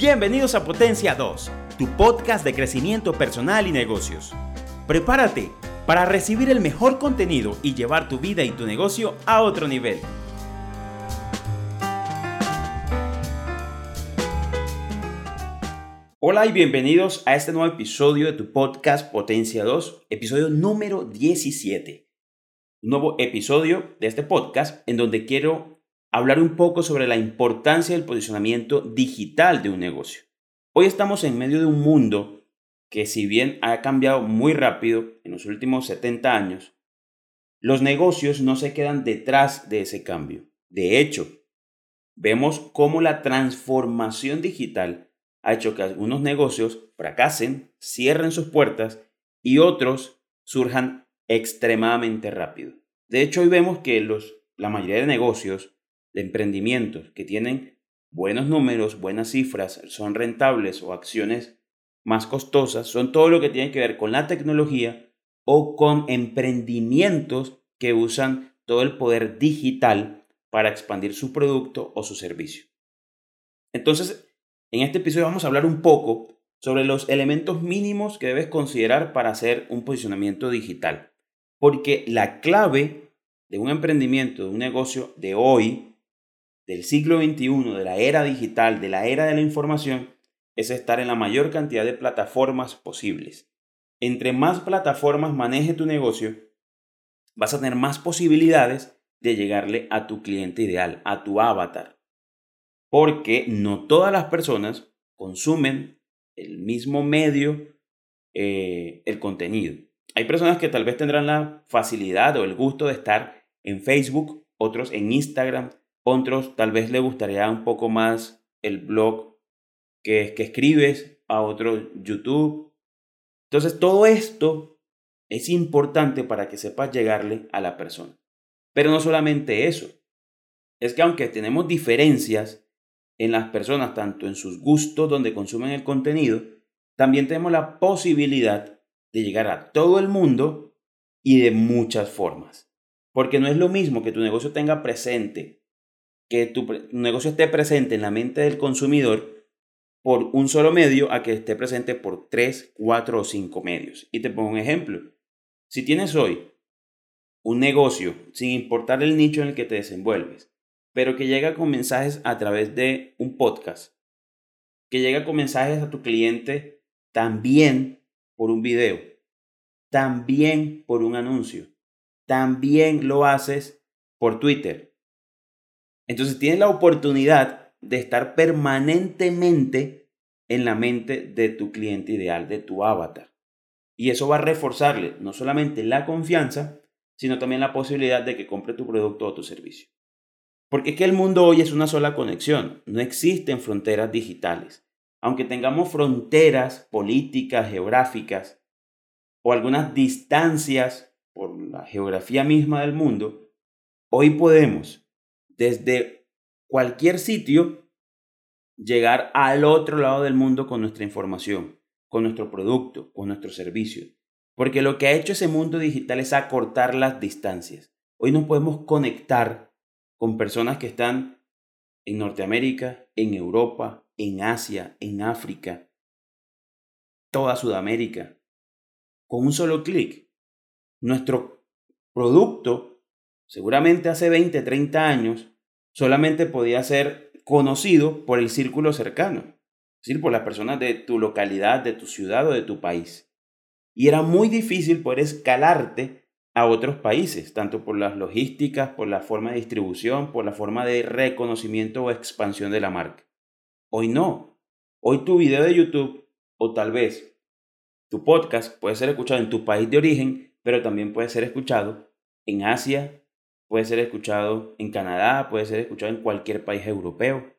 Bienvenidos a Potencia 2, tu podcast de crecimiento personal y negocios. Prepárate para recibir el mejor contenido y llevar tu vida y tu negocio a otro nivel. Hola y bienvenidos a este nuevo episodio de tu podcast Potencia 2, episodio número 17. Un nuevo episodio de este podcast en donde quiero hablar un poco sobre la importancia del posicionamiento digital de un negocio. Hoy estamos en medio de un mundo que si bien ha cambiado muy rápido en los últimos 70 años, los negocios no se quedan detrás de ese cambio. De hecho, vemos cómo la transformación digital ha hecho que algunos negocios fracasen, cierren sus puertas y otros surjan extremadamente rápido. De hecho, hoy vemos que los, la mayoría de negocios de emprendimientos que tienen buenos números, buenas cifras, son rentables o acciones más costosas, son todo lo que tiene que ver con la tecnología o con emprendimientos que usan todo el poder digital para expandir su producto o su servicio. Entonces, en este episodio vamos a hablar un poco sobre los elementos mínimos que debes considerar para hacer un posicionamiento digital. Porque la clave de un emprendimiento, de un negocio de hoy, del siglo XXI, de la era digital, de la era de la información, es estar en la mayor cantidad de plataformas posibles. Entre más plataformas maneje tu negocio, vas a tener más posibilidades de llegarle a tu cliente ideal, a tu avatar. Porque no todas las personas consumen el mismo medio, eh, el contenido. Hay personas que tal vez tendrán la facilidad o el gusto de estar en Facebook, otros en Instagram, otros tal vez le gustaría un poco más el blog que, que escribes, a otro YouTube. Entonces todo esto es importante para que sepas llegarle a la persona. Pero no solamente eso. Es que aunque tenemos diferencias en las personas, tanto en sus gustos donde consumen el contenido, también tenemos la posibilidad de llegar a todo el mundo y de muchas formas. Porque no es lo mismo que tu negocio tenga presente que tu negocio esté presente en la mente del consumidor por un solo medio a que esté presente por tres, cuatro o cinco medios. Y te pongo un ejemplo. Si tienes hoy un negocio, sin importar el nicho en el que te desenvuelves, pero que llega con mensajes a través de un podcast, que llega con mensajes a tu cliente también por un video, también por un anuncio, también lo haces por Twitter, entonces tienes la oportunidad de estar permanentemente en la mente de tu cliente ideal, de tu avatar. Y eso va a reforzarle no solamente la confianza, sino también la posibilidad de que compre tu producto o tu servicio. Porque es que el mundo hoy es una sola conexión, no existen fronteras digitales. Aunque tengamos fronteras políticas, geográficas o algunas distancias por la geografía misma del mundo, hoy podemos desde cualquier sitio llegar al otro lado del mundo con nuestra información, con nuestro producto, con nuestro servicio. Porque lo que ha hecho ese mundo digital es acortar las distancias. Hoy nos podemos conectar con personas que están en Norteamérica, en Europa, en Asia, en África, toda Sudamérica, con un solo clic. Nuestro producto seguramente hace 20, 30 años, solamente podía ser conocido por el círculo cercano, es decir, por las personas de tu localidad, de tu ciudad o de tu país. Y era muy difícil poder escalarte a otros países, tanto por las logísticas, por la forma de distribución, por la forma de reconocimiento o expansión de la marca. Hoy no. Hoy tu video de YouTube o tal vez tu podcast puede ser escuchado en tu país de origen, pero también puede ser escuchado en Asia, puede ser escuchado en Canadá, puede ser escuchado en cualquier país europeo.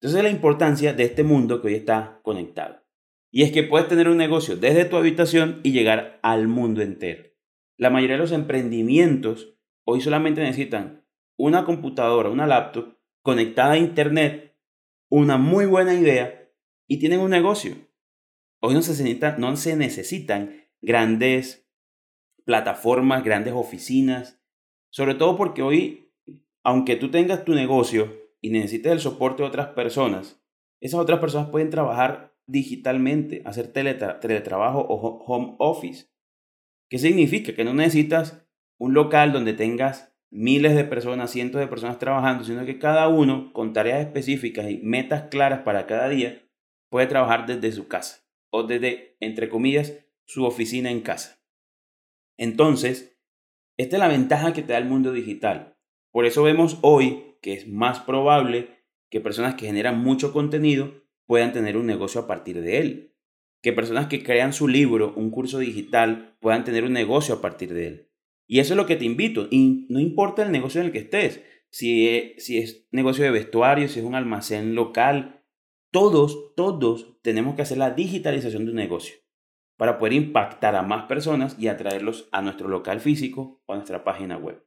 Entonces la importancia de este mundo que hoy está conectado. Y es que puedes tener un negocio desde tu habitación y llegar al mundo entero. La mayoría de los emprendimientos hoy solamente necesitan una computadora, una laptop conectada a Internet, una muy buena idea y tienen un negocio. Hoy no se necesitan, no se necesitan grandes plataformas, grandes oficinas, sobre todo porque hoy, aunque tú tengas tu negocio y necesites el soporte de otras personas, esas otras personas pueden trabajar digitalmente, hacer teletrabajo o home office. ¿Qué significa? Que no necesitas un local donde tengas miles de personas, cientos de personas trabajando, sino que cada uno con tareas específicas y metas claras para cada día puede trabajar desde su casa o desde, entre comillas, su oficina en casa. Entonces, esta es la ventaja que te da el mundo digital. Por eso vemos hoy que es más probable que personas que generan mucho contenido puedan tener un negocio a partir de él. Que personas que crean su libro, un curso digital, puedan tener un negocio a partir de él. Y eso es lo que te invito. Y no importa el negocio en el que estés. Si es, si es negocio de vestuario, si es un almacén local, todos, todos tenemos que hacer la digitalización de un negocio para poder impactar a más personas y atraerlos a nuestro local físico o a nuestra página web.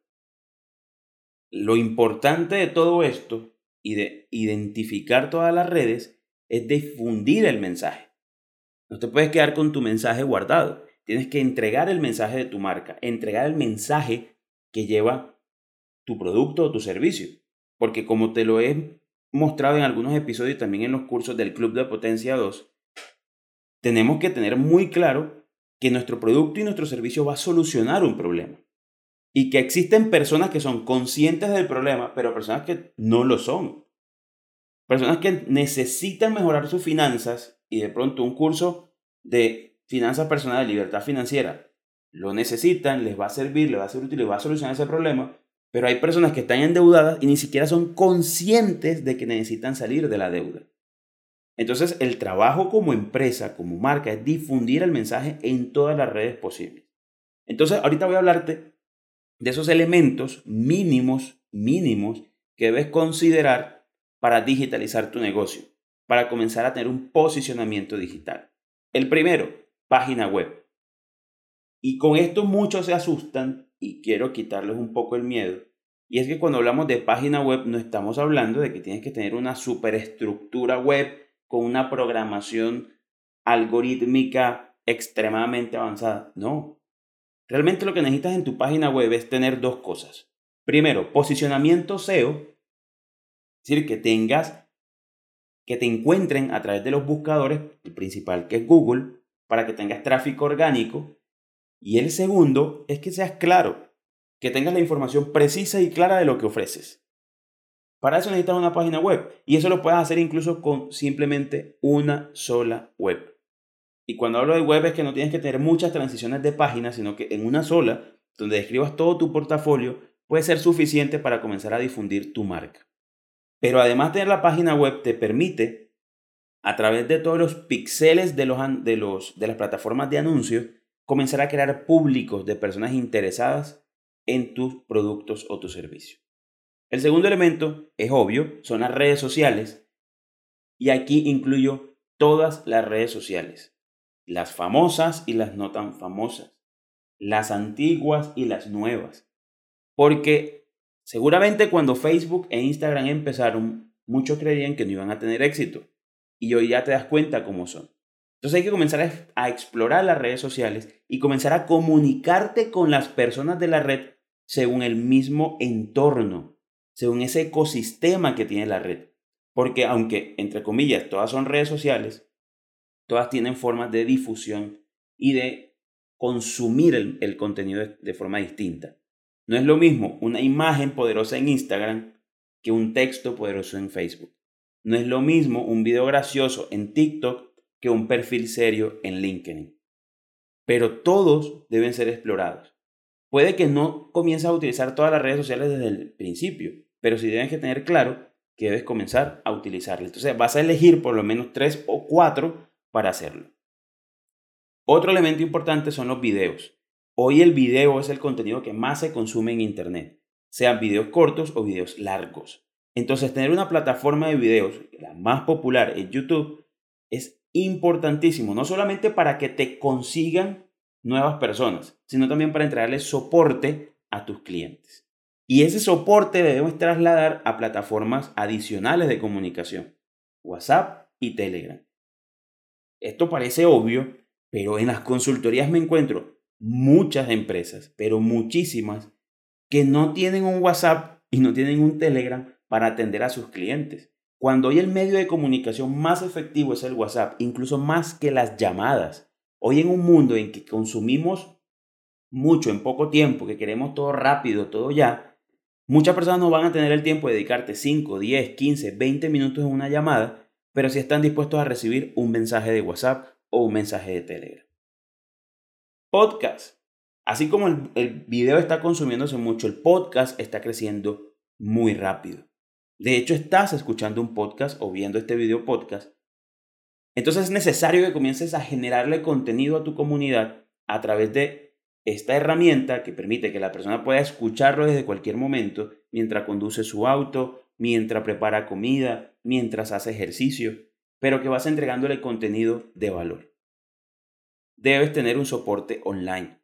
Lo importante de todo esto y de identificar todas las redes es difundir el mensaje. No te puedes quedar con tu mensaje guardado. Tienes que entregar el mensaje de tu marca, entregar el mensaje que lleva tu producto o tu servicio. Porque como te lo he mostrado en algunos episodios también en los cursos del Club de Potencia 2, tenemos que tener muy claro que nuestro producto y nuestro servicio va a solucionar un problema. Y que existen personas que son conscientes del problema, pero personas que no lo son. Personas que necesitan mejorar sus finanzas y de pronto un curso de finanzas personales, libertad financiera, lo necesitan, les va a servir, les va a ser útil, les va a solucionar ese problema, pero hay personas que están endeudadas y ni siquiera son conscientes de que necesitan salir de la deuda. Entonces, el trabajo como empresa, como marca, es difundir el mensaje en todas las redes posibles. Entonces, ahorita voy a hablarte de esos elementos mínimos, mínimos, que debes considerar para digitalizar tu negocio, para comenzar a tener un posicionamiento digital. El primero, página web. Y con esto muchos se asustan y quiero quitarles un poco el miedo. Y es que cuando hablamos de página web no estamos hablando de que tienes que tener una superestructura web con una programación algorítmica extremadamente avanzada. No. Realmente lo que necesitas en tu página web es tener dos cosas. Primero, posicionamiento SEO, es decir, que tengas, que te encuentren a través de los buscadores, el principal que es Google, para que tengas tráfico orgánico. Y el segundo es que seas claro, que tengas la información precisa y clara de lo que ofreces. Para eso necesitas una página web y eso lo puedes hacer incluso con simplemente una sola web. Y cuando hablo de web es que no tienes que tener muchas transiciones de páginas, sino que en una sola, donde describas todo tu portafolio, puede ser suficiente para comenzar a difundir tu marca. Pero además tener la página web te permite, a través de todos los píxeles de, los, de, los, de las plataformas de anuncios, comenzar a crear públicos de personas interesadas en tus productos o tu servicio. El segundo elemento es obvio, son las redes sociales. Y aquí incluyo todas las redes sociales. Las famosas y las no tan famosas. Las antiguas y las nuevas. Porque seguramente cuando Facebook e Instagram empezaron, muchos creían que no iban a tener éxito. Y hoy ya te das cuenta cómo son. Entonces hay que comenzar a explorar las redes sociales y comenzar a comunicarte con las personas de la red según el mismo entorno según ese ecosistema que tiene la red. Porque aunque, entre comillas, todas son redes sociales, todas tienen formas de difusión y de consumir el, contenido de, forma distinta. No es lo mismo una imagen poderosa en Instagram que un texto poderoso en Facebook. No es lo mismo un video gracioso en TikTok que un perfil serio en LinkedIn. Pero todos deben ser explorados. Puede que no comiences a utilizar todas las redes sociales desde el principio, pero sí debes que tener claro que debes comenzar a utilizarlas. Entonces vas a elegir por lo menos tres o cuatro para hacerlo. Otro elemento importante son los videos. Hoy el video es el contenido que más se consume en Internet, sean videos cortos o videos largos. Entonces tener una plataforma de videos, la más popular es YouTube, es importantísimo, no solamente para que te consigan nuevas personas, sino también para entregarles soporte a tus clientes. Y ese soporte debemos trasladar a plataformas adicionales de comunicación, WhatsApp y Telegram. Esto parece obvio, pero en las consultorías me encuentro muchas empresas, pero muchísimas, que no tienen un WhatsApp y no tienen un Telegram para atender a sus clientes. Cuando hoy el medio de comunicación más efectivo es el WhatsApp, incluso más que las llamadas. Hoy en un mundo en que consumimos mucho en poco tiempo, que queremos todo rápido, todo ya, muchas personas no van a tener el tiempo de dedicarte 5, 10, 15, 20 minutos en una llamada, pero si están dispuestos a recibir un mensaje de WhatsApp o un mensaje de Telegram. Podcast. Así como el, el video está consumiéndose mucho, el podcast está creciendo muy rápido. De hecho, estás escuchando un podcast o viendo este video podcast. Entonces es necesario que comiences a generarle contenido a tu comunidad a través de esta herramienta que permite que la persona pueda escucharlo desde cualquier momento mientras conduce su auto, mientras prepara comida, mientras hace ejercicio, pero que vas entregándole contenido de valor. Debes tener un soporte online.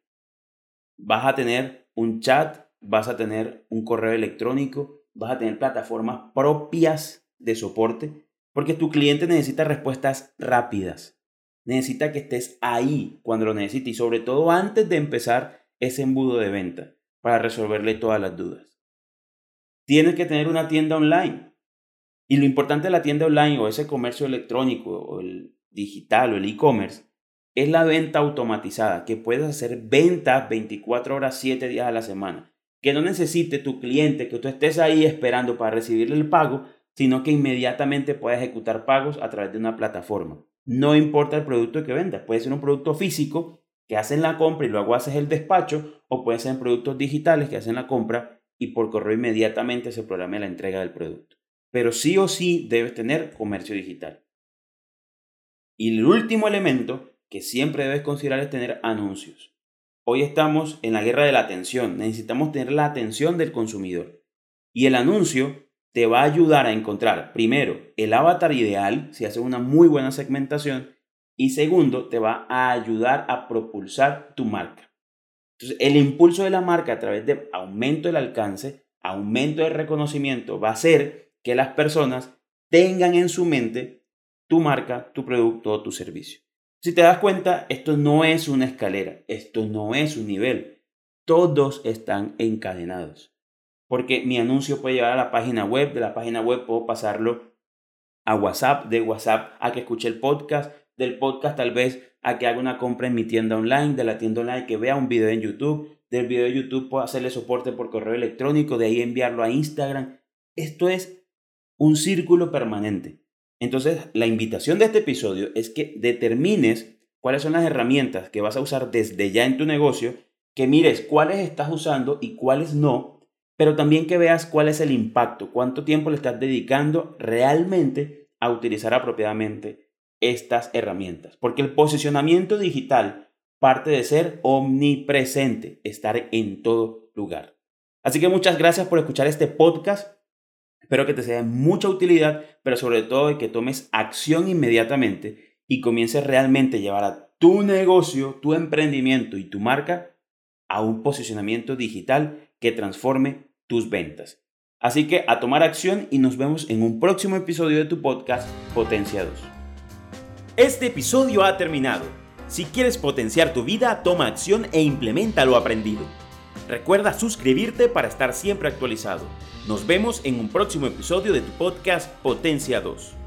Vas a tener un chat, vas a tener un correo electrónico, vas a tener plataformas propias de soporte, porque tu cliente necesita respuestas rápidas necesita que estés ahí cuando lo necesite y sobre todo antes de empezar ese embudo de venta para resolverle todas las dudas. Tienes que tener una tienda online. Y lo importante de la tienda online o ese comercio electrónico o el digital o el e-commerce es la venta automatizada, que puedes hacer ventas 24 horas, 7 días a la semana. Que no necesite tu cliente que tú estés ahí esperando para recibirle el pago, sino que inmediatamente pueda ejecutar pagos a través de una plataforma. No importa el producto que vendas, puede ser un producto físico que hacen la compra y luego haces el despacho, o puede ser productos digitales que hacen la compra y por correo inmediatamente se programa la entrega del producto. Pero sí o sí debes tener comercio digital. Y el último elemento que siempre debes considerar es tener anuncios. Hoy estamos en la guerra de la atención, necesitamos tener la atención del consumidor. Y el anuncio te va a ayudar a encontrar, primero, el avatar ideal, si haces una muy buena segmentación, y segundo, te va a ayudar a propulsar tu marca. Entonces, el impulso de la marca a través de aumento del alcance, aumento del reconocimiento, va a hacer que las personas tengan en su mente tu marca, tu producto o tu servicio. Si te das cuenta, esto no es una escalera, esto no es un nivel, todos están encadenados porque mi anuncio puede llevar a la página web, de la página web puedo pasarlo a WhatsApp, de WhatsApp a que escuche el podcast, del podcast tal vez a que haga una compra en mi tienda online, de la tienda online que vea un video en YouTube, del video de YouTube puedo hacerle soporte por correo electrónico, de ahí enviarlo a Instagram. Esto es un círculo permanente. Entonces, la invitación de este episodio es que determines cuáles son las herramientas que vas a usar desde ya en tu negocio, que mires cuáles estás usando y cuáles no, pero también que veas cuál es el impacto, cuánto tiempo le estás dedicando realmente a utilizar apropiadamente estas herramientas. Porque el posicionamiento digital parte de ser omnipresente, estar en todo lugar. Así que muchas gracias por escuchar este podcast. Espero que te sea de mucha utilidad, pero sobre todo que tomes acción inmediatamente y comiences realmente a llevar a tu negocio, tu emprendimiento y tu marca a un posicionamiento digital que transforme tus ventas. Así que a tomar acción y nos vemos en un próximo episodio de tu podcast Potencia 2. Este episodio ha terminado. Si quieres potenciar tu vida, toma acción e implementa lo aprendido. Recuerda suscribirte para estar siempre actualizado. Nos vemos en un próximo episodio de tu podcast Potencia 2.